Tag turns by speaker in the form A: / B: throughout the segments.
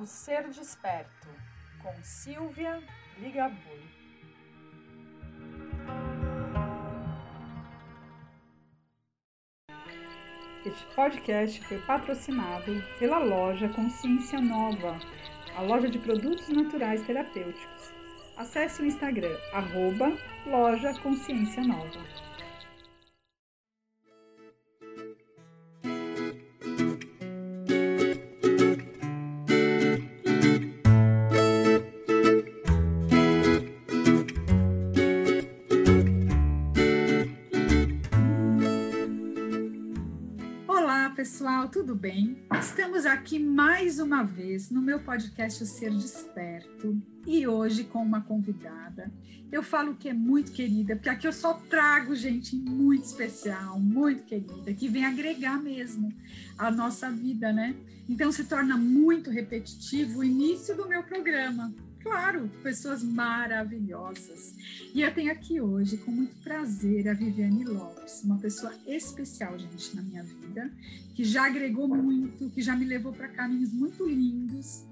A: O Ser Desperto, com Silvia Ligabui. Este podcast foi patrocinado pela loja Consciência Nova, a loja de produtos naturais terapêuticos. Acesse o Instagram, arroba loja Consciência Nova. Pessoal, tudo bem? Estamos aqui mais uma vez no meu podcast O Ser Desperto e hoje com uma convidada. Eu falo que é muito querida, porque aqui eu só trago gente muito especial, muito querida, que vem agregar mesmo a nossa vida, né? Então se torna muito repetitivo o início do meu programa. Claro, pessoas maravilhosas. E eu tenho aqui hoje, com muito prazer, a Viviane Lopes, uma pessoa especial, gente, na minha vida, que já agregou muito, que já me levou para caminhos muito lindos.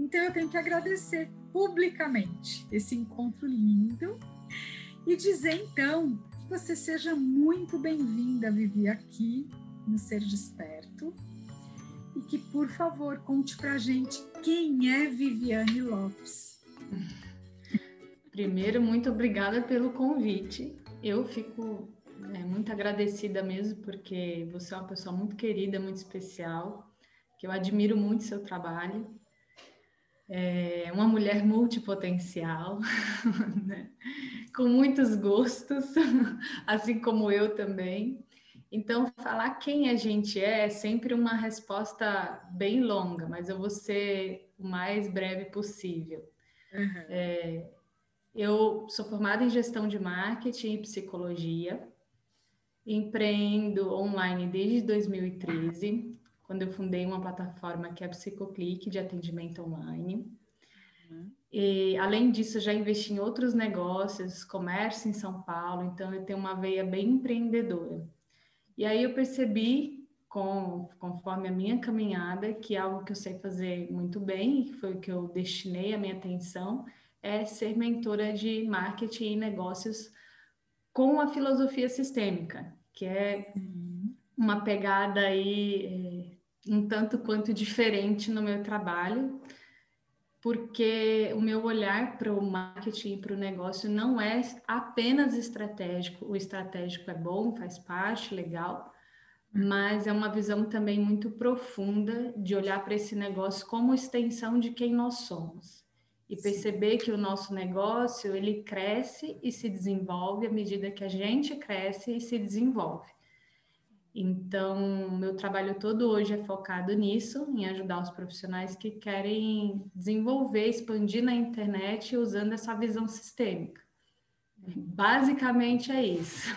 A: Então eu tenho que agradecer publicamente esse encontro lindo e dizer então que você seja muito bem-vinda, Vivi, aqui no Ser Desperto e que, por favor, conte para a gente quem é Viviane Lopes.
B: Primeiro, muito obrigada pelo convite. Eu fico é, muito agradecida mesmo, porque você é uma pessoa muito querida, muito especial, que eu admiro muito seu trabalho. É uma mulher multipotencial, né? com muitos gostos, assim como eu também. Então, falar quem a gente é é sempre uma resposta bem longa, mas eu vou ser o mais breve possível. Uhum. É, eu sou formada em gestão de marketing e psicologia, empreendo online desde 2013, quando eu fundei uma plataforma que é a Psicoclick de atendimento online. Uhum. E, além disso, já investi em outros negócios, comércio em São Paulo, então eu tenho uma veia bem empreendedora. E aí eu percebi, com, conforme a minha caminhada, que algo que eu sei fazer muito bem, que foi o que eu destinei a minha atenção, é ser mentora de marketing e negócios com a filosofia sistêmica, que é uhum. uma pegada aí é, um tanto quanto diferente no meu trabalho, porque o meu olhar para o marketing e para o negócio não é apenas estratégico. O estratégico é bom, faz parte, legal, mas é uma visão também muito profunda de olhar para esse negócio como extensão de quem nós somos e perceber que o nosso negócio ele cresce e se desenvolve à medida que a gente cresce e se desenvolve. Então, meu trabalho todo hoje é focado nisso, em ajudar os profissionais que querem desenvolver, expandir na internet usando essa visão sistêmica. Basicamente é isso.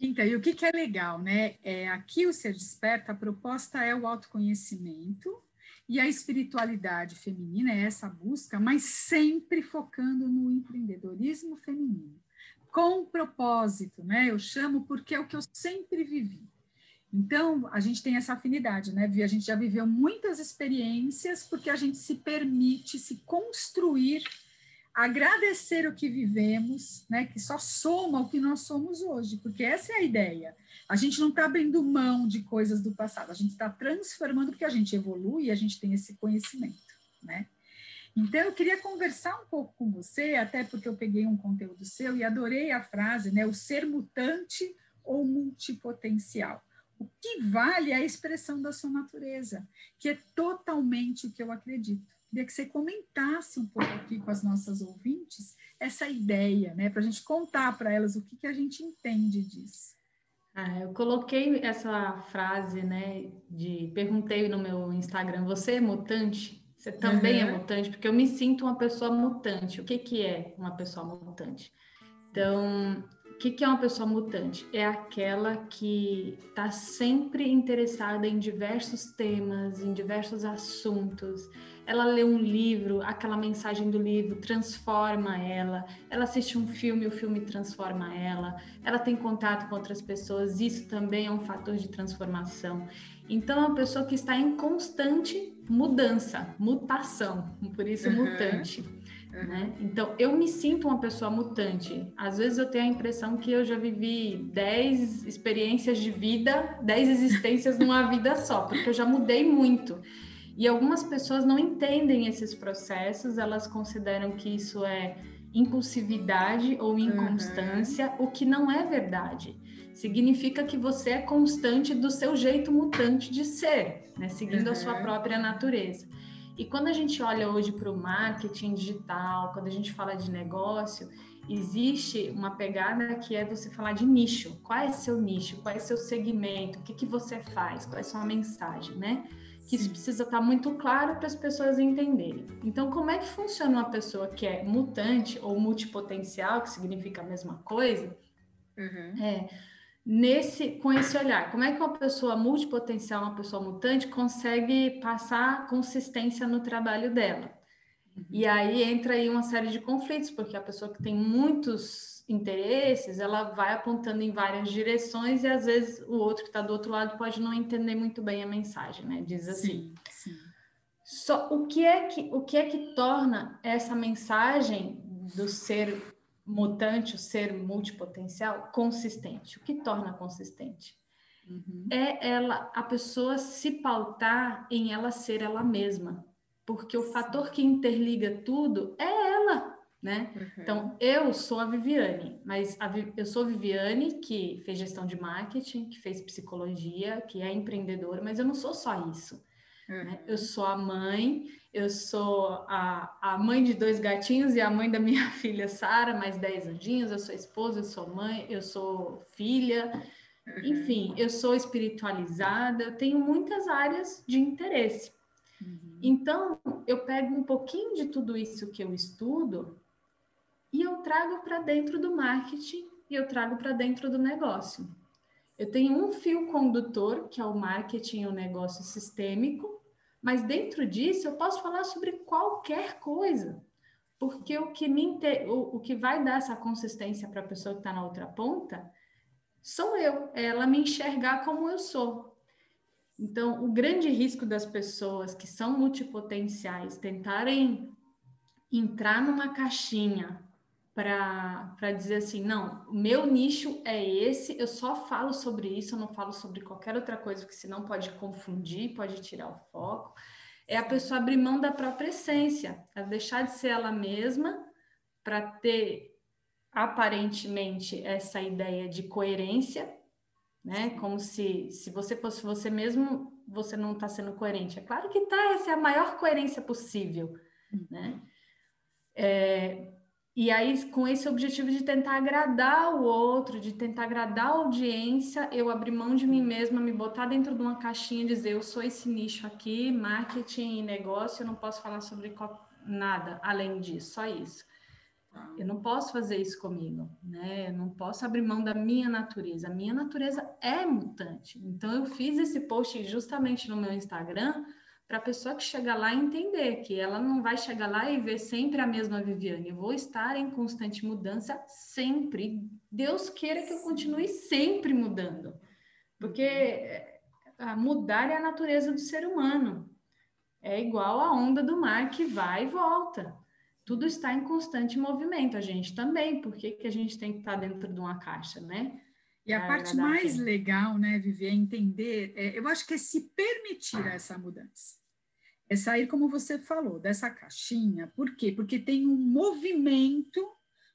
A: Então, e o que, que é legal, né? É, aqui o Ser Desperta, a proposta é o autoconhecimento e a espiritualidade feminina, é essa busca, mas sempre focando no empreendedorismo feminino. Com propósito, né? Eu chamo porque é o que eu sempre vivi. Então, a gente tem essa afinidade, né? A gente já viveu muitas experiências porque a gente se permite se construir, agradecer o que vivemos, né? Que só soma o que nós somos hoje, porque essa é a ideia. A gente não está abrindo mão de coisas do passado, a gente está transformando porque a gente evolui e a gente tem esse conhecimento, né? Então, eu queria conversar um pouco com você, até porque eu peguei um conteúdo seu e adorei a frase, né? O ser mutante ou multipotencial. O que vale é a expressão da sua natureza, que é totalmente o que eu acredito. Queria que você comentasse um pouco aqui com as nossas ouvintes essa ideia, né, para a gente contar para elas o que, que a gente entende disso.
B: Ah, eu coloquei essa frase, né, de perguntei no meu Instagram, você é mutante? Você também uhum. é mutante? Porque eu me sinto uma pessoa mutante. O que, que é uma pessoa mutante? Então, o que, que é uma pessoa mutante? É aquela que está sempre interessada em diversos temas, em diversos assuntos. ela lê um livro, aquela mensagem do livro transforma ela, ela assiste um filme, o filme transforma ela, ela tem contato com outras pessoas, isso também é um fator de transformação. Então, é uma pessoa que está em constante mudança, mutação, por isso uhum. mutante. Né? Então, eu me sinto uma pessoa mutante. Às vezes eu tenho a impressão que eu já vivi 10 experiências de vida, 10 existências numa vida só, porque eu já mudei muito. E algumas pessoas não entendem esses processos, elas consideram que isso é impulsividade ou inconstância, uhum. o que não é verdade. Significa que você é constante do seu jeito mutante de ser, né? seguindo uhum. a sua própria natureza. E quando a gente olha hoje para o marketing digital, quando a gente fala de negócio, existe uma pegada que é você falar de nicho. Qual é seu nicho? Qual é seu segmento? O que, que você faz? Qual é a sua mensagem, né? Que isso precisa estar muito claro para as pessoas entenderem. Então, como é que funciona uma pessoa que é mutante ou multipotencial, que significa a mesma coisa? Uhum. É, nesse com esse olhar. Como é que uma pessoa multipotencial, uma pessoa mutante, consegue passar consistência no trabalho dela? Uhum. E aí entra aí uma série de conflitos, porque a pessoa que tem muitos interesses, ela vai apontando em várias direções e às vezes o outro que está do outro lado pode não entender muito bem a mensagem, né? Diz assim. Sim, sim. Só o que é que o que é que torna essa mensagem do ser mutante, o ser multipotencial, consistente. O que torna consistente? Uhum. É ela, a pessoa se pautar em ela ser ela mesma, porque o Sim. fator que interliga tudo é ela, né? Uhum. Então, eu sou a Viviane, mas a, eu sou a Viviane que fez gestão de marketing, que fez psicologia, que é empreendedora, mas eu não sou só isso. Uhum. Eu sou a mãe, eu sou a, a mãe de dois gatinhos e a mãe da minha filha Sara, mais dez anjinhos, eu sou esposa, eu sou mãe, eu sou filha, uhum. enfim, eu sou espiritualizada, eu tenho muitas áreas de interesse. Uhum. Então, eu pego um pouquinho de tudo isso que eu estudo e eu trago para dentro do marketing e eu trago para dentro do negócio. Eu tenho um fio condutor, que é o marketing e o negócio sistêmico, mas dentro disso eu posso falar sobre qualquer coisa, porque o que, me inter... o, o que vai dar essa consistência para a pessoa que está na outra ponta sou eu, é ela me enxergar como eu sou. Então, o grande risco das pessoas que são multipotenciais tentarem entrar numa caixinha para dizer assim, não, meu nicho é esse, eu só falo sobre isso, eu não falo sobre qualquer outra coisa, que senão pode confundir, pode tirar o foco. É a pessoa abrir mão da própria essência, é deixar de ser ela mesma para ter aparentemente essa ideia de coerência, né? Como se, se você fosse você mesmo, você não está sendo coerente. É claro que tá, essa é a maior coerência possível, né? É, e aí, com esse objetivo de tentar agradar o outro, de tentar agradar a audiência, eu abri mão de mim mesma, me botar dentro de uma caixinha e dizer: eu sou esse nicho aqui, marketing e negócio, eu não posso falar sobre nada além disso, só isso. Eu não posso fazer isso comigo, né? Eu não posso abrir mão da minha natureza. A minha natureza é mutante. Então, eu fiz esse post justamente no meu Instagram para a pessoa que chega lá entender que ela não vai chegar lá e ver sempre a mesma Viviane. Eu vou estar em constante mudança sempre. Deus queira que eu continue sempre mudando. Porque eh, mudar é a natureza do ser humano. É igual a onda do mar que vai e volta. Tudo está em constante movimento. A gente também. Por que, que a gente tem que estar dentro de uma caixa, né?
A: E a parte mais legal, né, Vivi, é entender, é, eu acho que é se permitir essa mudança. É sair, como você falou, dessa caixinha. Por quê? Porque tem um movimento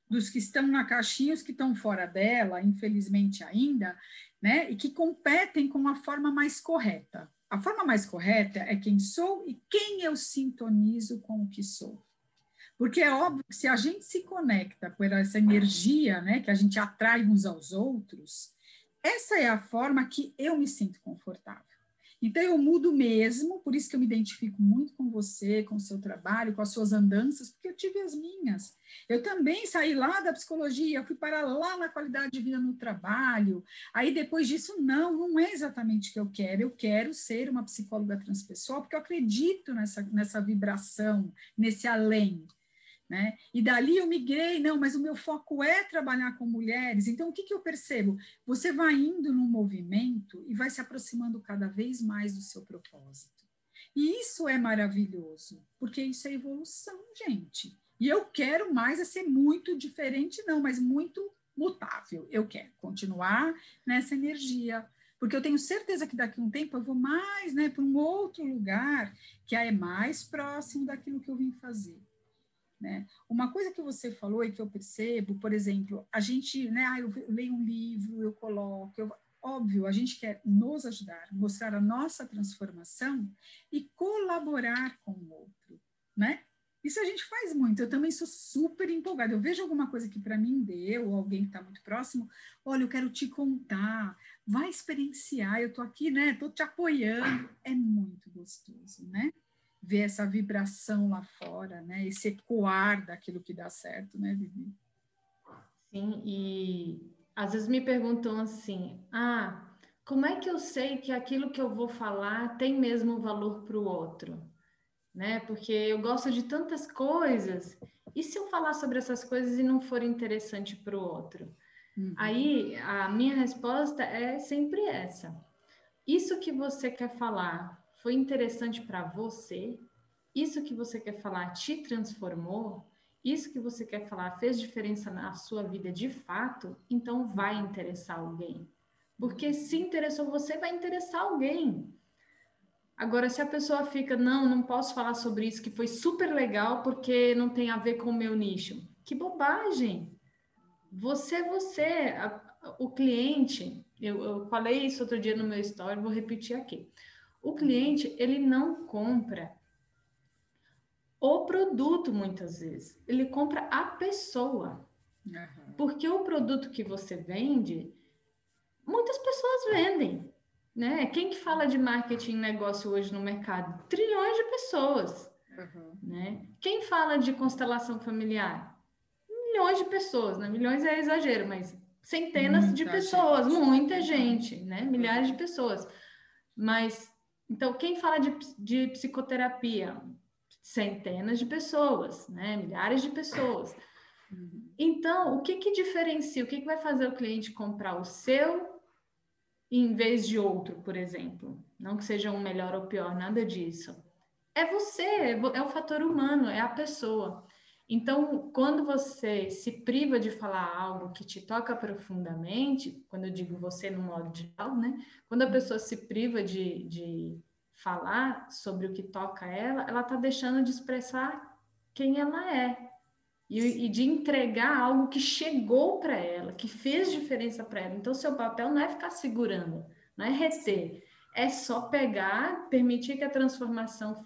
A: dos que estão na caixinha, os que estão fora dela, infelizmente ainda, né, e que competem com a forma mais correta. A forma mais correta é quem sou e quem eu sintonizo com o que sou. Porque é óbvio que se a gente se conecta por essa energia, né, que a gente atrai uns aos outros, essa é a forma que eu me sinto confortável. Então, eu mudo mesmo, por isso que eu me identifico muito com você, com o seu trabalho, com as suas andanças, porque eu tive as minhas. Eu também saí lá da psicologia, fui para lá na qualidade de vida no trabalho. Aí, depois disso, não, não é exatamente o que eu quero. Eu quero ser uma psicóloga transpessoal, porque eu acredito nessa, nessa vibração, nesse além. Né? E dali eu migrei, não, mas o meu foco é trabalhar com mulheres. Então, o que, que eu percebo? Você vai indo num movimento e vai se aproximando cada vez mais do seu propósito. E isso é maravilhoso, porque isso é evolução, gente. E eu quero mais ser muito diferente, não, mas muito mutável. Eu quero continuar nessa energia, porque eu tenho certeza que daqui a um tempo eu vou mais né, para um outro lugar que é mais próximo daquilo que eu vim fazer. Né? Uma coisa que você falou e que eu percebo, por exemplo, a gente, né, ah, eu leio um livro, eu coloco, eu, óbvio, a gente quer nos ajudar, mostrar a nossa transformação e colaborar com o outro, né? Isso a gente faz muito. Eu também sou super empolgada. Eu vejo alguma coisa que para mim deu, ou alguém que está muito próximo, olha, eu quero te contar, vai experienciar, eu estou aqui, né? Estou te apoiando. É muito gostoso, né? Ver essa vibração lá fora, né? Esse ecoar daquilo que dá certo, né, Vivi?
B: Sim, e às vezes me perguntam assim: ah, como é que eu sei que aquilo que eu vou falar tem mesmo valor para o outro? Né? Porque eu gosto de tantas coisas, e se eu falar sobre essas coisas e não for interessante para o outro? Uhum. Aí a minha resposta é sempre essa. Isso que você quer falar foi interessante para você, isso que você quer falar te transformou, isso que você quer falar fez diferença na sua vida de fato, então vai interessar alguém. Porque se interessou você, vai interessar alguém. Agora, se a pessoa fica, não, não posso falar sobre isso, que foi super legal porque não tem a ver com o meu nicho. Que bobagem! Você é você, a, o cliente. Eu, eu falei isso outro dia no meu story, vou repetir aqui. O cliente, ele não compra o produto muitas vezes, ele compra a pessoa. Uhum. Porque o produto que você vende, muitas pessoas vendem. Né? Quem que fala de marketing e negócio hoje no mercado? Trilhões de pessoas. Uhum. Né? Quem fala de constelação familiar? Milhões de pessoas, né? Milhões é exagero, mas centenas muita de pessoas, gente. muita gente, né? Milhares de pessoas. Mas então, quem fala de, de psicoterapia? Centenas de pessoas, né? milhares de pessoas. Então, o que, que diferencia? O que, que vai fazer o cliente comprar o seu em vez de outro, por exemplo? Não que seja um melhor ou pior, nada disso. É você, é, o fator humano, é a pessoa. Então, quando você se priva de falar algo que te toca profundamente, quando eu digo você no modo geral, né? Quando a pessoa se priva de, de falar sobre o que toca ela, ela está deixando de expressar quem ela é. E, e de entregar algo que chegou para ela, que fez diferença para ela. Então, seu papel não é ficar segurando, não é reter, é só pegar, permitir que a transformação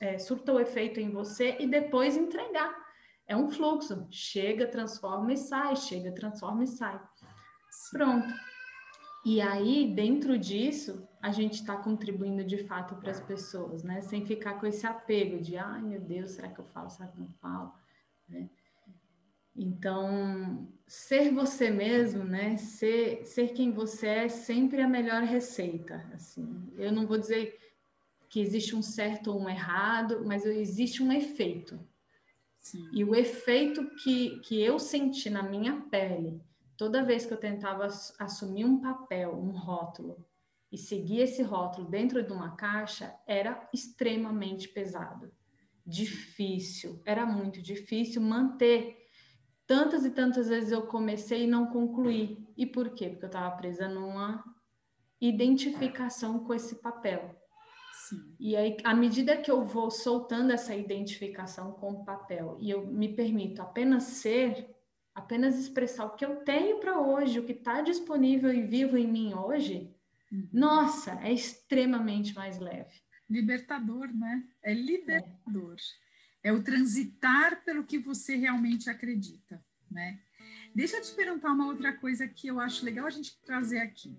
B: é, surta o efeito em você e depois entregar. É um fluxo. Chega, transforma e sai, chega, transforma e sai. Pronto. E aí, dentro disso, a gente está contribuindo de fato para as pessoas, né? Sem ficar com esse apego de, ai meu Deus, será que eu falo, será que eu não falo? Né? Então, ser você mesmo, né? Ser, ser quem você é sempre a melhor receita. Assim, eu não vou dizer que existe um certo ou um errado, mas existe um efeito. Sim. E o efeito que, que eu senti na minha pele, toda vez que eu tentava assumir um papel, um rótulo, e seguir esse rótulo dentro de uma caixa, era extremamente pesado. Difícil, era muito difícil manter. Tantas e tantas vezes eu comecei e não concluí. E por quê? Porque eu estava presa numa identificação com esse papel. Sim. E aí, à medida que eu vou soltando essa identificação com o papel e eu me permito apenas ser, apenas expressar o que eu tenho para hoje, o que está disponível e vivo em mim hoje, uhum. nossa, é extremamente mais leve.
A: Libertador, né? É libertador. É. é o transitar pelo que você realmente acredita, né? Deixa eu te perguntar uma outra coisa que eu acho legal a gente trazer aqui.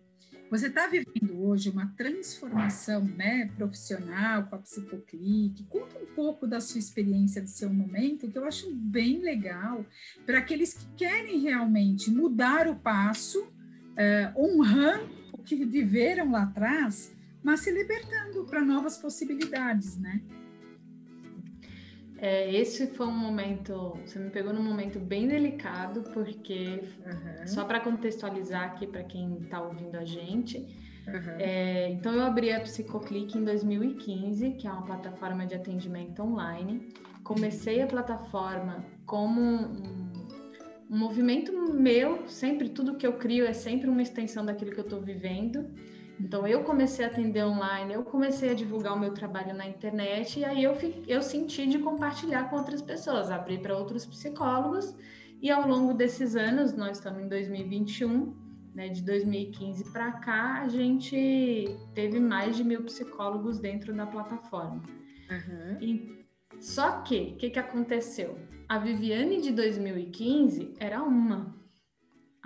A: Você está vivendo hoje uma transformação né, profissional com a Psicoclique. Conta um pouco da sua experiência, do seu momento, que eu acho bem legal, para aqueles que querem realmente mudar o passo, uh, honrando o que viveram lá atrás, mas se libertando para novas possibilidades, né?
B: É, esse foi um momento, você me pegou num momento bem delicado, porque, uhum. só para contextualizar aqui para quem está ouvindo a gente, uhum. é, então eu abri a Psicoclick em 2015, que é uma plataforma de atendimento online. Comecei a plataforma como um, um movimento meu, sempre tudo que eu crio é sempre uma extensão daquilo que eu estou vivendo. Então eu comecei a atender online, eu comecei a divulgar o meu trabalho na internet e aí eu, eu senti de compartilhar com outras pessoas, abrir para outros psicólogos e ao longo desses anos, nós estamos em 2021, né, de 2015 para cá, a gente teve mais de mil psicólogos dentro da plataforma. Uhum. E, só que, o que, que aconteceu? A Viviane de 2015 era uma,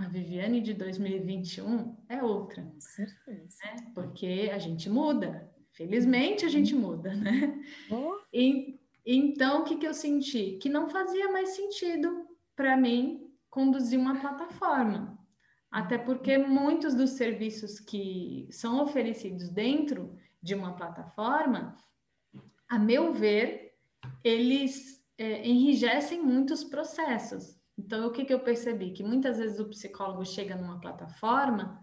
B: a Viviane de 2021 é outra. Com certeza. Né? Porque a gente muda. Felizmente a gente muda, né? Oh. E, então, o que, que eu senti? Que não fazia mais sentido para mim conduzir uma plataforma. Até porque muitos dos serviços que são oferecidos dentro de uma plataforma, a meu ver, eles é, enrijecem muitos processos. Então, o que, que eu percebi? Que muitas vezes o psicólogo chega numa plataforma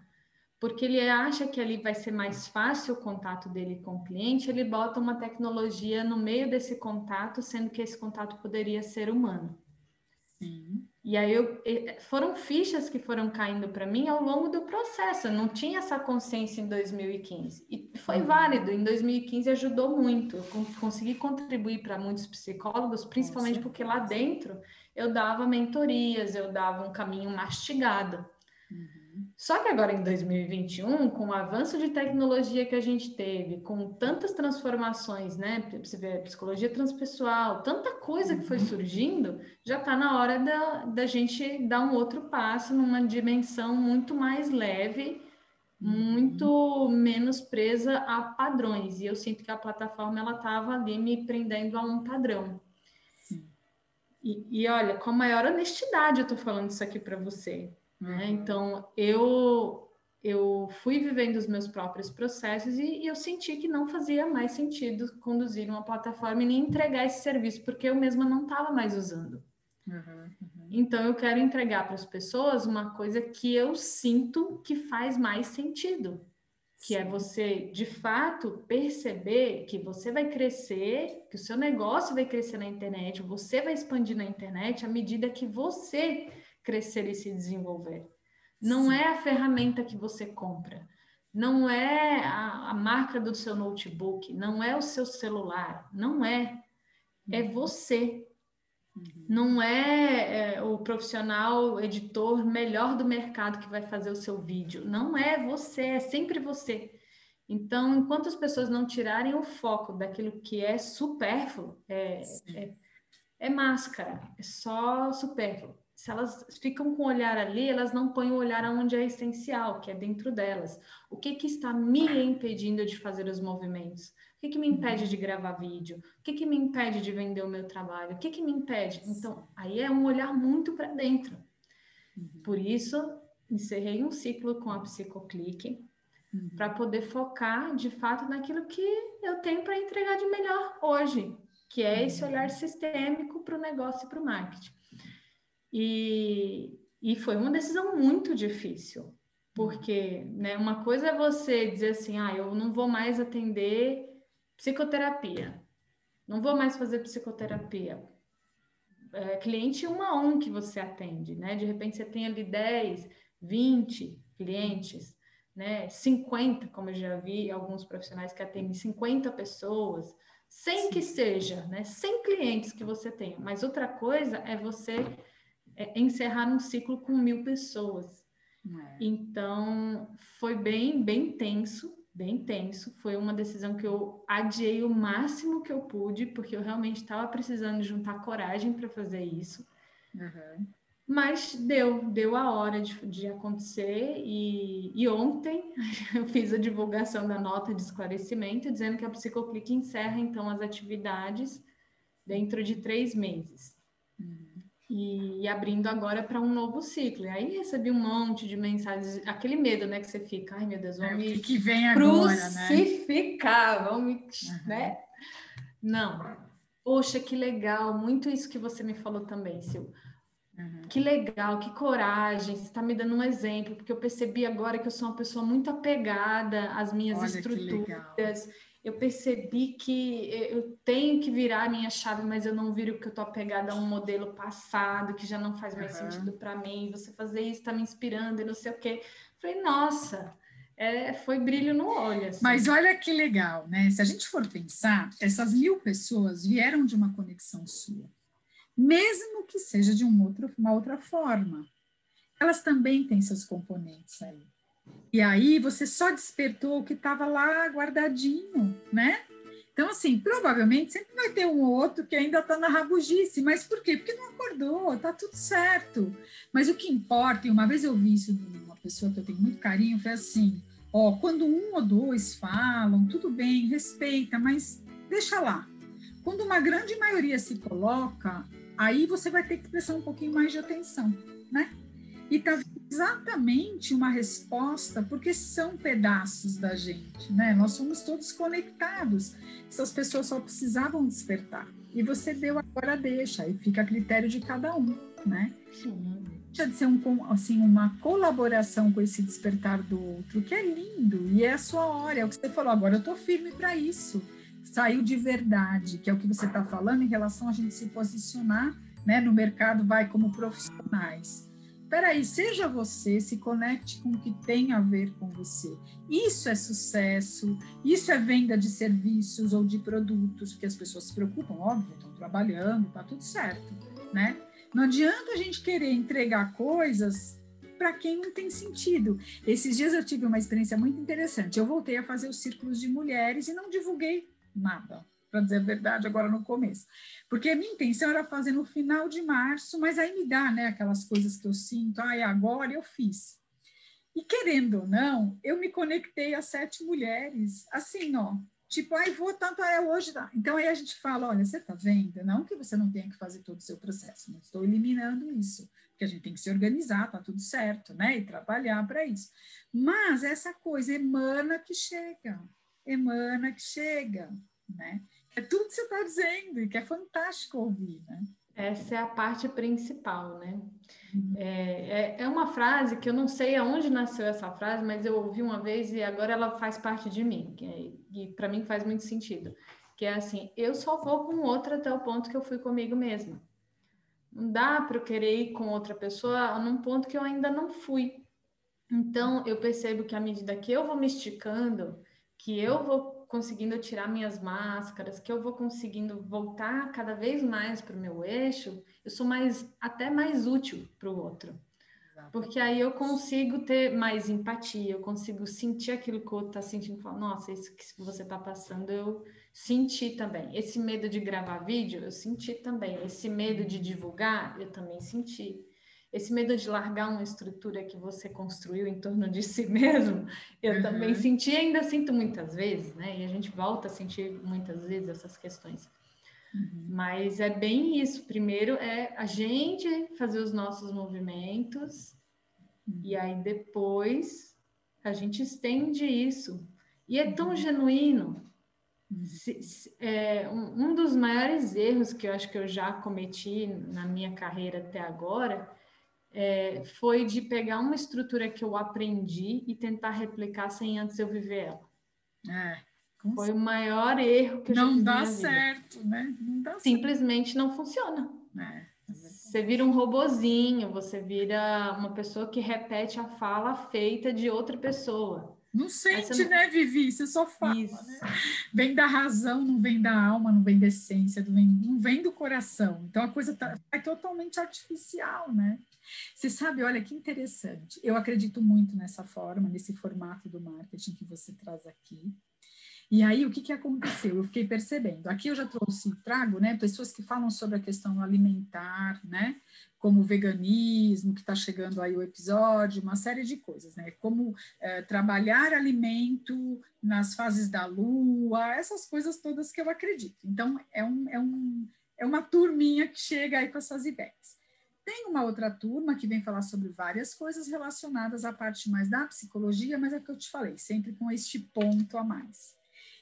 B: porque ele acha que ali vai ser mais fácil o contato dele com o cliente, ele bota uma tecnologia no meio desse contato, sendo que esse contato poderia ser humano. Sim. E aí eu, foram fichas que foram caindo para mim ao longo do processo. Eu não tinha essa consciência em 2015 e foi válido. Em 2015 ajudou muito. Eu consegui contribuir para muitos psicólogos, principalmente porque lá dentro eu dava mentorias, eu dava um caminho mastigado. Uhum. Só que agora em 2021, com o avanço de tecnologia que a gente teve, com tantas transformações, né? Você vê psicologia transpessoal, tanta coisa que foi uhum. surgindo, já está na hora da, da gente dar um outro passo numa dimensão muito mais leve, uhum. muito menos presa a padrões. E eu sinto que a plataforma ela estava ali me prendendo a um padrão. E, e olha, com a maior honestidade eu estou falando isso aqui para você. Né? Uhum. Então, eu eu fui vivendo os meus próprios processos e, e, eu senti que não fazia mais sentido conduzir uma plataforma e nem entregar esse serviço, porque eu mesma não estava mais usando. Uhum, uhum. Então, eu quero entregar para as pessoas uma coisa que eu sinto que faz mais sentido que é você de fato perceber que você vai crescer, que o seu negócio vai crescer na internet, você vai expandir na internet à medida que você crescer e se desenvolver. Não Sim. é a ferramenta que você compra, não é a, a, marca do seu notebook, não é o seu celular, não é. É uhum. você. Uhum. Não é, é, o profissional editor melhor do mercado que vai fazer o seu vídeo. Não é você, é sempre você. Então, enquanto as pessoas não tirarem o foco daquilo que é supérfluo, é, é, é, máscara, é só supérfluo. Se elas ficam com o olhar ali, elas não põem o olhar onde é essencial, que é dentro delas. O que, que está me impedindo de fazer os movimentos? O que, que me impede de gravar vídeo? O que, que me impede de vender o meu trabalho? O que, que me impede? Então, aí é um olhar muito para dentro. Uhum. Por isso, encerrei um ciclo com a Psicoclique, uhum. para poder focar de fato naquilo que eu tenho para entregar de melhor hoje, que é esse olhar uhum. sistêmico para o negócio e para o marketing. E, e foi uma decisão muito difícil, porque né, uma coisa é você dizer assim, ah, eu não vou mais atender Psicoterapia. Não vou mais fazer psicoterapia. É, cliente um a um que você atende, né? De repente você tem ali 10, 20 clientes, né? 50, como eu já vi alguns profissionais que atendem 50 pessoas, sem Sim. que seja, né? 100 clientes que você tenha. Mas outra coisa é você é, encerrar um ciclo com mil pessoas. É. Então, foi bem, bem tenso, bem tenso. Foi uma decisão que eu adiei o máximo que eu pude, porque eu realmente estava precisando juntar coragem para fazer isso. Uhum. Mas deu, deu a hora de, de acontecer e, e, ontem eu fiz a divulgação da nota de esclarecimento dizendo que a Psicoclique encerra então as atividades dentro de três meses. E, abrindo agora para um novo ciclo. E aí recebi um monte de mensagens, aquele medo, né, que você fica, ai meu Deus, vão é, me
A: que vem agora,
B: né? crucificar, né? vão me, uhum. né? Não. Poxa, que legal, muito isso que você me falou também, Sil Uhum. Que legal, que coragem, você está me dando um exemplo, porque eu percebi agora que eu sou uma pessoa muito apegada às minhas Olha estruturas. Eu percebi que eu tenho que virar a minha chave, mas eu não viro porque eu estou apegada a um modelo passado que já não faz mais uhum. sentido para mim. Você fazer isso está me inspirando e não sei o quê. Falei, nossa, é, foi brilho no olho. Assim.
A: Mas olha que legal, né? Se a gente for pensar, essas mil pessoas vieram de uma conexão sua mesmo que seja de um outro, uma outra forma. Elas também têm seus componentes aí. E aí você só despertou o que estava lá guardadinho, né? Então, assim, provavelmente sempre vai ter um outro que ainda está na rabugice. Mas por quê? Porque não acordou, tá tudo certo. Mas o que importa, e uma vez eu vi isso de uma pessoa que eu tenho muito carinho, foi assim: ó, quando um ou dois falam, tudo bem, respeita, mas deixa lá. Quando uma grande maioria se coloca, aí você vai ter que prestar um pouquinho mais de atenção, né? E tá exatamente uma resposta, porque são pedaços da gente, né? Nós somos todos conectados. Essas pessoas só precisavam despertar. E você deu agora deixa, e fica a critério de cada um, né? Sim. Deixa de ser um, assim, uma colaboração com esse despertar do outro, que é lindo, e é a sua hora, é o que você falou, agora eu tô firme para isso saiu de verdade, que é o que você está falando em relação a gente se posicionar né, no mercado, vai como profissionais. Peraí, seja você, se conecte com o que tem a ver com você. Isso é sucesso, isso é venda de serviços ou de produtos, porque as pessoas se preocupam, óbvio, estão trabalhando, está tudo certo, né? Não adianta a gente querer entregar coisas para quem não tem sentido. Esses dias eu tive uma experiência muito interessante. Eu voltei a fazer os círculos de mulheres e não divulguei nada, para dizer a verdade, agora no começo. Porque a minha intenção era fazer no final de março, mas aí me dá, né, aquelas coisas que eu sinto, ah, agora eu fiz. E querendo ou não, eu me conectei a sete mulheres, assim, ó, tipo, ai, vou tanto é hoje. Tá? Então aí a gente fala, olha, você tá vendo? Não que você não tenha que fazer todo o seu processo, não estou eliminando isso, porque a gente tem que se organizar, tá tudo certo, né? E trabalhar para isso. Mas essa coisa emana que chega emana que chega, né? É tudo que você está dizendo e que é fantástico ouvir, né?
B: Essa é a parte principal, né? Uhum. É, é, é, uma frase que eu não sei aonde nasceu essa frase, mas eu ouvi uma vez e agora ela faz parte de mim, é, e para mim faz muito sentido. Que é assim, eu só vou com outra até o ponto que eu fui comigo mesma. Não dá para eu querer ir com outra pessoa num ponto que eu ainda não fui. Então, eu percebo que à medida que eu vou me esticando, que eu vou conseguindo tirar minhas máscaras, que eu vou conseguindo voltar cada vez mais para o meu eixo, eu sou mais até mais útil para o outro. Porque aí eu consigo ter mais empatia, eu consigo sentir aquilo que o outro está sentindo, falar, nossa, isso que você está passando, eu senti também. Esse medo de gravar vídeo, eu senti também. Esse medo de divulgar, eu também senti esse medo de largar uma estrutura que você construiu em torno de si mesmo, eu uhum. também senti ainda sinto muitas vezes, né? E a gente volta a sentir muitas vezes essas questões. Uhum. Mas é bem isso. Primeiro é a gente fazer os nossos movimentos uhum. e aí depois a gente estende isso. E é tão uhum. genuíno. Uhum. Se, se, é, um, um dos maiores erros que eu acho que eu já cometi na minha carreira até agora é, foi de pegar uma estrutura que eu aprendi e tentar replicar sem antes eu viver ela. É, foi certeza. o maior erro que eu
A: não
B: já fiz
A: dá certo, né?
B: Não dá Simplesmente certo. não funciona. É, você vira um robozinho, você vira uma pessoa que repete a fala feita de outra pessoa.
A: Não sente, não... né, Vivi? Você só fala, né? Vem da razão, não vem da alma, não vem da essência, não vem, não vem do coração. Então a coisa tá, é totalmente artificial, né? Você sabe, olha que interessante. Eu acredito muito nessa forma, nesse formato do marketing que você traz aqui. E aí, o que, que aconteceu? Eu fiquei percebendo. Aqui eu já trouxe, trago, né, pessoas que falam sobre a questão alimentar, né, como o veganismo, que está chegando aí o episódio, uma série de coisas, né, como é, trabalhar alimento nas fases da lua, essas coisas todas que eu acredito. Então, é, um, é, um, é uma turminha que chega aí com essas ideias. Tem uma outra turma que vem falar sobre várias coisas relacionadas à parte mais da psicologia, mas é o que eu te falei, sempre com este ponto a mais.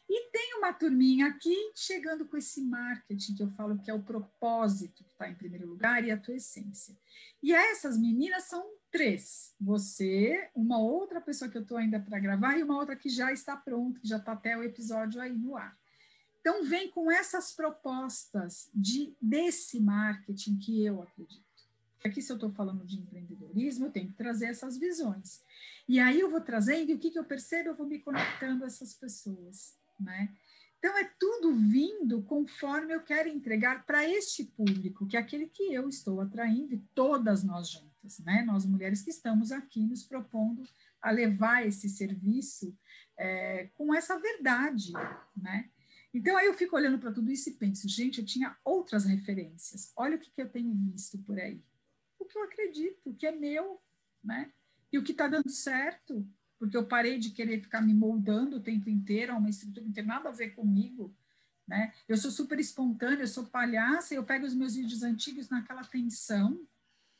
A: E tem uma turminha aqui chegando com esse marketing que eu falo que é o propósito que está em primeiro lugar e a tua essência. E essas meninas são três: você, uma outra pessoa que eu estou ainda para gravar e uma outra que já está pronta, que já está até o episódio aí no ar. Então, vem com essas propostas de, desse marketing que eu acredito. Aqui, se eu estou falando de empreendedorismo, eu tenho que trazer essas visões. E aí eu vou trazendo, e o que, que eu percebo? Eu vou me conectando a essas pessoas né? Então, é tudo vindo conforme eu quero entregar para este público, que é aquele que eu estou atraindo, e todas nós juntas, né? Nós mulheres que estamos aqui nos propondo a levar esse serviço é, com essa verdade, né? Então, aí eu fico olhando para tudo isso e penso, gente, eu tinha outras referências. Olha o que, que eu tenho visto por aí. O que eu acredito, o que é meu, né? E o que está dando certo, porque eu parei de querer ficar me moldando o tempo inteiro a uma estrutura que não tem nada a ver comigo. Né? Eu sou super espontânea, eu sou palhaça, eu pego os meus vídeos antigos naquela tensão,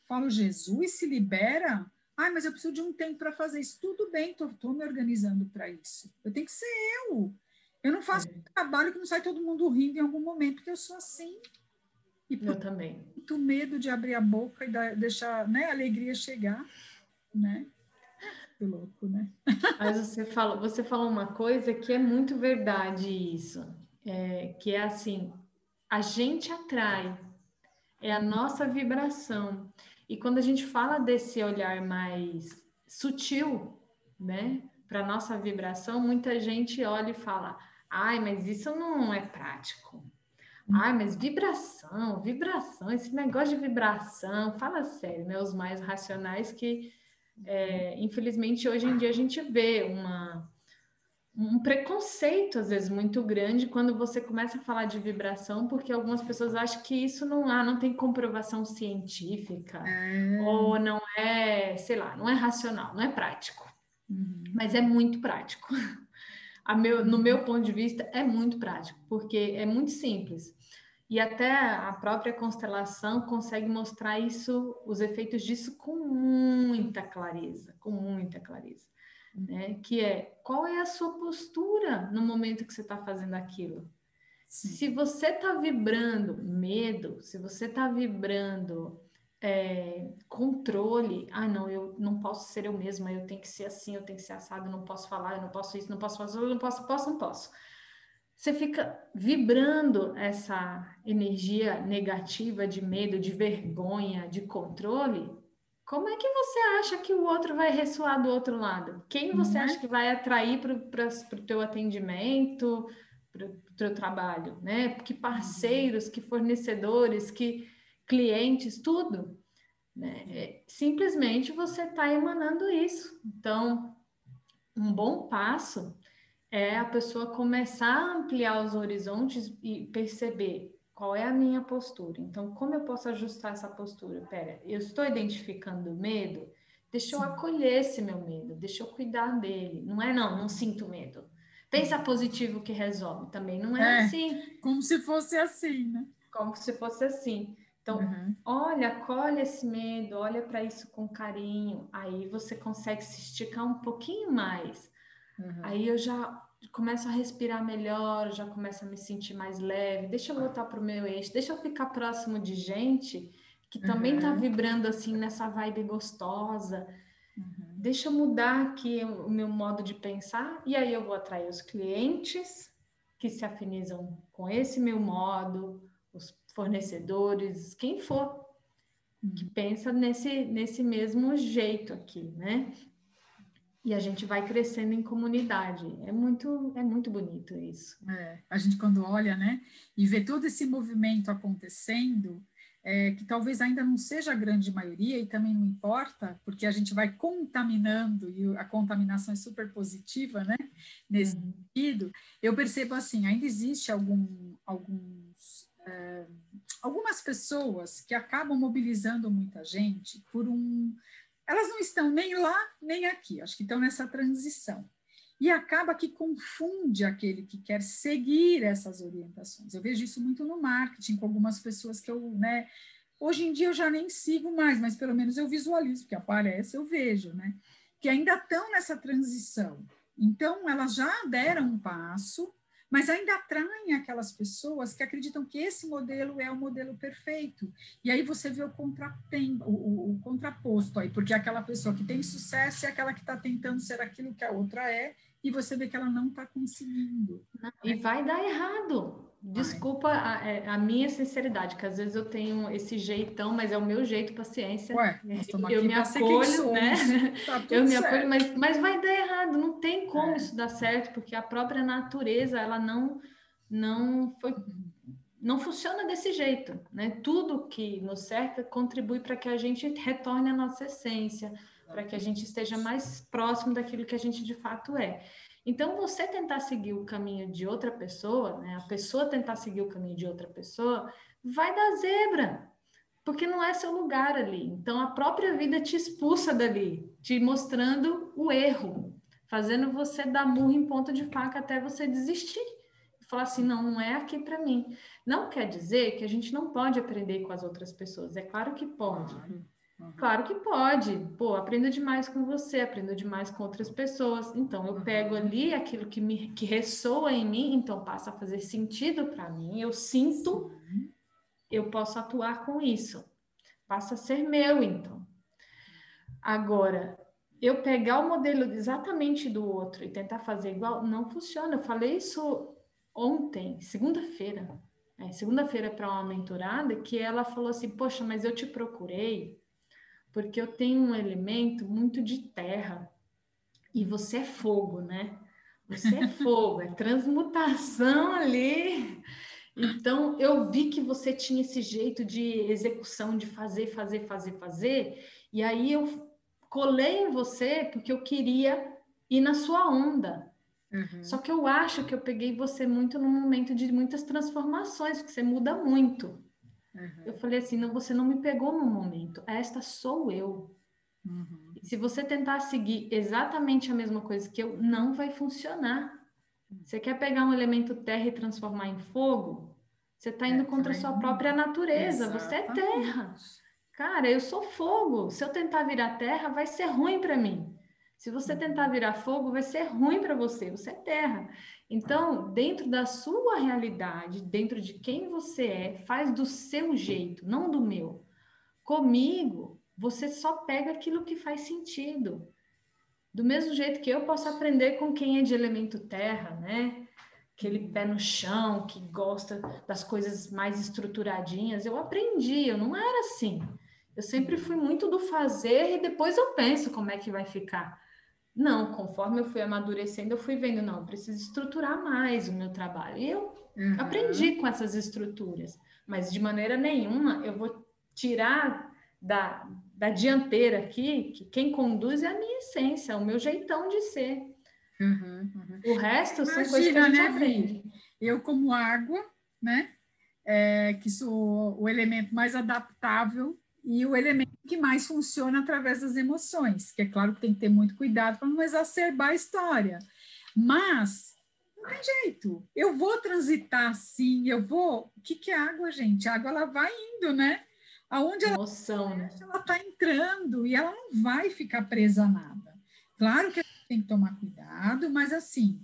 A: falo, Jesus, se libera. Ai, mas eu preciso de um tempo para fazer isso. Tudo bem, estou me organizando para isso. Eu tenho que ser eu. Eu não faço é. um trabalho que não sai todo mundo rindo em algum momento, porque eu sou assim.
B: E eu também.
A: Muito medo de abrir a boca e deixar né, a alegria chegar, né? Que louco, né?
B: Mas você falou, você falou uma coisa que é muito verdade isso, é, que é assim, a gente atrai, é a nossa vibração. E quando a gente fala desse olhar mais sutil, né, para nossa vibração, muita gente olha e fala: "Ai, mas isso não é prático". Ai, mas vibração, vibração, esse negócio de vibração, fala sério, né? Os mais racionais que é, infelizmente, hoje em dia a gente vê uma, um preconceito, às vezes, muito grande quando você começa a falar de vibração, porque algumas pessoas acham que isso não há, não tem comprovação científica, é. ou não é, sei lá, não é racional, não é prático. Uhum. Mas é muito prático. Meu, no meu ponto de vista, é muito prático, porque é muito simples. E até a própria constelação consegue mostrar isso, os efeitos disso com muita clareza, com muita clareza. Né? Que é qual é a sua postura no momento que você está fazendo aquilo. Sim. Se você está vibrando medo, se você está vibrando é, controle, ah, não, eu não posso ser eu mesma, eu tenho que ser assim, eu tenho que ser assado, eu não posso falar, eu não posso isso, não posso fazer, eu não posso, posso, não posso você fica vibrando essa energia negativa de medo, de vergonha, de controle. Como é que você acha que o outro vai ressoar do outro lado? Quem você uhum. acha que vai atrair para o teu atendimento, para o teu trabalho, né? Que parceiros, que fornecedores, que clientes, tudo. Né? É, simplesmente você está emanando isso. Então, um bom passo é a pessoa começar a ampliar os horizontes e perceber qual é a minha postura. Então, como eu posso ajustar essa postura? Pera, eu estou identificando medo? Deixa eu acolher esse meu medo, deixa eu cuidar dele. Não é não, não sinto medo. Pensa positivo que resolve também, não é, é assim.
A: Como se fosse assim, né?
B: Como se fosse assim. Então, uhum. olha, acolhe esse medo, olha para isso com carinho. Aí você consegue se esticar um pouquinho mais. Uhum. Aí eu já começo a respirar melhor, já começo a me sentir mais leve. Deixa eu voltar para o meu eixo, deixa eu ficar próximo de gente que também está uhum. vibrando assim nessa vibe gostosa. Uhum. Deixa eu mudar aqui o meu modo de pensar e aí eu vou atrair os clientes que se afinizam com esse meu modo, os fornecedores, quem for que uhum. pensa nesse, nesse mesmo jeito aqui, né? E a gente vai crescendo em comunidade. É muito, é muito bonito isso.
A: É, a gente quando olha, né, e vê todo esse movimento acontecendo, é, que talvez ainda não seja a grande maioria e também não importa, porque a gente vai contaminando e a contaminação é super positiva, né? Nesse uhum. sentido, eu percebo assim, ainda existe algum, alguns, é, algumas pessoas que acabam mobilizando muita gente por um, elas não estão nem lá nem aqui, acho que estão nessa transição e acaba que confunde aquele que quer seguir essas orientações. Eu vejo isso muito no marketing, com algumas pessoas que eu, né, hoje em dia eu já nem sigo mais, mas pelo menos eu visualizo, porque aparece, eu vejo, né, que ainda estão nessa transição. Então, elas já deram um passo, mas ainda atraem aquelas pessoas que acreditam que esse modelo é o modelo perfeito. E aí você vê o, o, o, o contraposto aí, porque aquela pessoa que tem sucesso é aquela que está tentando ser aquilo que a outra é, e você vê que ela não está conseguindo.
B: E vai dar errado. Desculpa a, é, a, minha sinceridade, que às vezes eu tenho esse jeitão, mas é o meu jeito, paciência.
A: Ué,
B: eu me acolho, né? Tá eu me acolho, mas, mas vai dar errado, não tem como é. isso dar certo, porque a própria natureza, ela não, não foi. Não funciona desse jeito, né? Tudo que nos cerca contribui para que a gente retorne à nossa essência, para que a gente esteja mais próximo daquilo que a gente de fato é. Então, você tentar seguir o caminho de outra pessoa, né, a pessoa tentar seguir o caminho de outra pessoa, vai dar zebra, porque não é seu lugar ali. Então, a própria vida te expulsa dali, te mostrando o erro, fazendo você dar murro em ponta de faca até você desistir. Falar assim, não, não é aqui para mim. Não quer dizer que a gente não pode aprender com as outras pessoas. É claro que pode. Uhum. Claro que pode. Pô, aprendo demais com você, aprendo demais com outras pessoas. Então, eu pego uhum. ali aquilo que me que ressoa em mim, então passa a fazer sentido para mim. Eu sinto, Sim. eu posso atuar com isso. Passa a ser meu, então. Agora, eu pegar o modelo exatamente do outro e tentar fazer igual, não funciona. Eu falei isso ontem, segunda-feira. É, segunda-feira para uma mentorada que ela falou assim: Poxa, mas eu te procurei porque eu tenho um elemento muito de terra e você é fogo, né? Você é fogo, é transmutação ali. Então, eu vi que você tinha esse jeito de execução, de fazer, fazer, fazer, fazer, e aí eu colei em você porque eu queria ir na sua onda. Uhum. Só que eu acho que eu peguei você muito num momento de muitas transformações, porque você muda muito. Uhum. Eu falei assim: não, você não me pegou no momento, esta sou eu. Uhum. se você tentar seguir exatamente a mesma coisa que eu, não vai funcionar. Você quer pegar um elemento terra e transformar em fogo? Você está indo é, contra a sua própria natureza. Exatamente. Você é terra. Cara, eu sou fogo. Se eu tentar virar terra, vai ser ruim para mim. Se você tentar virar fogo, vai ser ruim para você. Você é terra. Então, dentro da sua realidade, dentro de quem você é, faz do seu jeito, não do meu. Comigo, você só pega aquilo que faz sentido. Do mesmo jeito que eu posso aprender com quem é de elemento terra, né? Aquele pé no chão, que gosta das coisas mais estruturadinhas. Eu aprendi, eu não era assim. Eu sempre fui muito do fazer e depois eu penso como é que vai ficar. Não, conforme eu fui amadurecendo, eu fui vendo, não, preciso estruturar mais o meu trabalho. E eu uhum. aprendi com essas estruturas, mas de maneira nenhuma eu vou tirar da, da dianteira aqui, que quem conduz é a minha essência, o meu jeitão de ser. Uhum, uhum. O resto Imagina, são coisas que a gente né, aprende.
A: Eu, como água, né, é, que sou o elemento mais adaptável e o elemento que mais funciona através das emoções, que é claro que tem que ter muito cuidado para não exacerbar a história. Mas não tem jeito. Eu vou transitar assim, eu vou. O que, que é água, gente? A água ela vai indo, né? Aonde ela
B: Emoção, né?
A: ela está entrando e ela não vai ficar presa a nada. Claro que a gente tem que tomar cuidado, mas assim,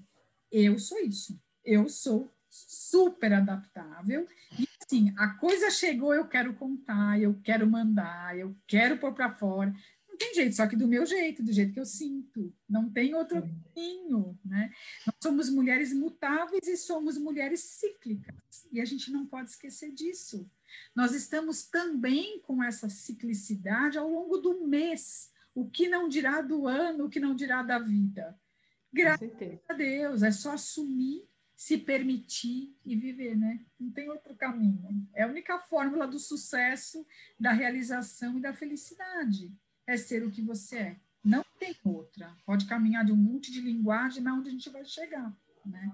A: eu sou isso. Eu sou super adaptável. E assim, a coisa chegou, eu quero contar, eu quero mandar, eu quero pôr para fora. Não tem jeito, só que do meu jeito, do jeito que eu sinto. Não tem outro caminho, né? Nós somos mulheres mutáveis e somos mulheres cíclicas. E a gente não pode esquecer disso. Nós estamos também com essa ciclicidade ao longo do mês. O que não dirá do ano, o que não dirá da vida. Graças a Deus, é só assumir se permitir e viver, né? Não tem outro caminho. É a única fórmula do sucesso, da realização e da felicidade. É ser o que você é. Não tem outra. Pode caminhar de um monte de linguagem, na onde a gente vai chegar, né?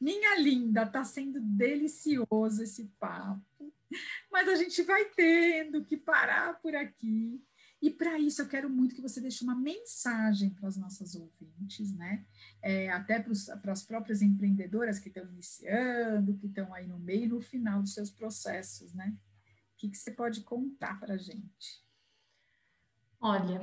A: Minha linda, está sendo delicioso esse papo, mas a gente vai tendo que parar por aqui. E para isso eu quero muito que você deixe uma mensagem para as nossas ouvintes, né? É, até para as próprias empreendedoras que estão iniciando, que estão aí no meio e no final dos seus processos, né? O que, que você pode contar para a gente?
B: Olha,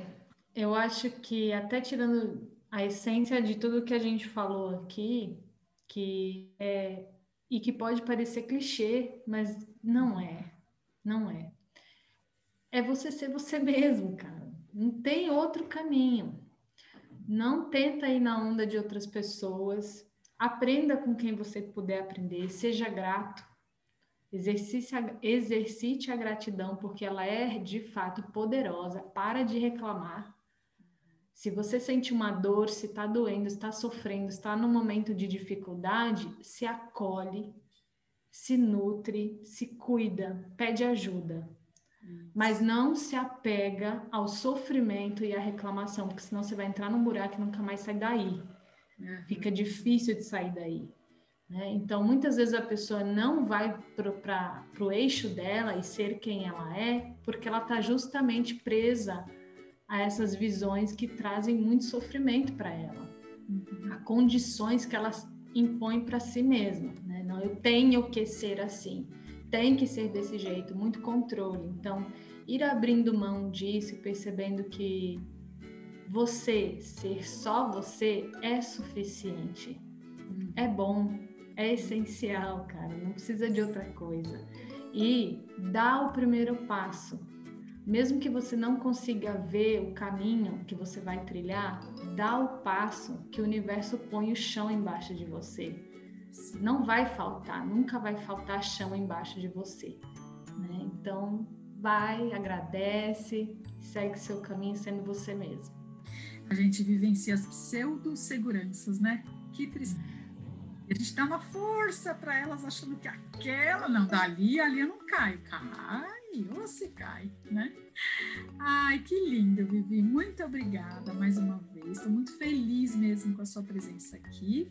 B: eu acho que até tirando a essência de tudo que a gente falou aqui, que é e que pode parecer clichê, mas não é, não é. É você ser você mesmo, cara. Não tem outro caminho. Não tenta ir na onda de outras pessoas. Aprenda com quem você puder aprender. Seja grato. Exercite a, exercite a gratidão, porque ela é de fato poderosa. Para de reclamar. Se você sente uma dor, se está doendo, está sofrendo, está num momento de dificuldade, se acolhe, se nutre, se cuida, pede ajuda. Mas não se apega ao sofrimento e à reclamação, porque senão você vai entrar num buraco e nunca mais sai daí. Uhum. Fica difícil de sair daí. Né? Então, muitas vezes a pessoa não vai para o eixo dela e ser quem ela é, porque ela está justamente presa a essas visões que trazem muito sofrimento para ela, uhum. a condições que ela impõe para si mesma. Né? Não, eu tenho que ser assim, tem que ser desse jeito, muito controle. Então, ir abrindo mão disso, percebendo que você ser só você é suficiente, uhum. é bom, é essencial, cara. Não precisa de outra coisa. E dá o primeiro passo mesmo que você não consiga ver o caminho que você vai trilhar, dá o passo que o universo põe o chão embaixo de você. Não vai faltar, nunca vai faltar chão embaixo de você. Né? Então, vai, agradece, segue seu caminho sendo você mesmo.
A: A gente vivencia as pseudo-seguranças, né? Que tristeza. A gente dá uma força para elas achando que aquela, não, dali, ali eu não caio. Cai ou se cai, né? Ai, que lindo, Vivi. Muito obrigada mais uma vez. Estou muito feliz mesmo com a sua presença aqui.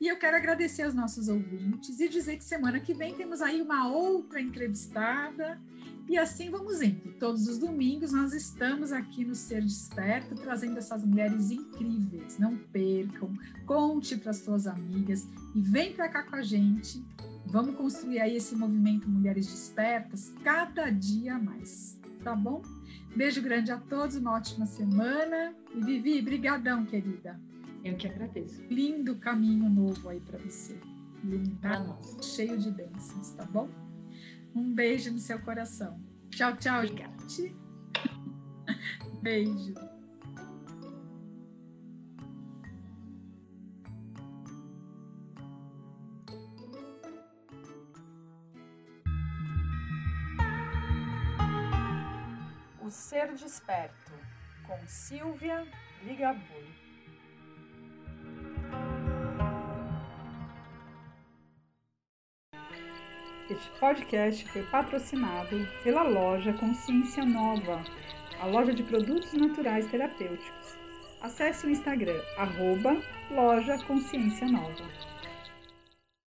A: E eu quero agradecer aos nossos ouvintes e dizer que semana que vem temos aí uma outra entrevistada. E assim vamos indo. Todos os domingos nós estamos aqui no Ser Desperto trazendo essas mulheres incríveis. Não percam, conte para as suas amigas e vem para cá com a gente Vamos construir aí esse movimento Mulheres Despertas cada dia mais, tá bom? Beijo grande a todos, uma ótima semana. E Vivi, brigadão, querida.
B: Eu que agradeço.
A: Lindo caminho novo aí para você. Lindo, tá? cheio de bênçãos, tá bom? Um beijo no seu coração. Tchau, tchau, Obrigada. gente. Beijo. Ser Desperto, com Silvia Ligabui. Este podcast foi patrocinado pela loja Consciência Nova, a loja de produtos naturais terapêuticos. Acesse o Instagram, arroba loja Consciência Nova.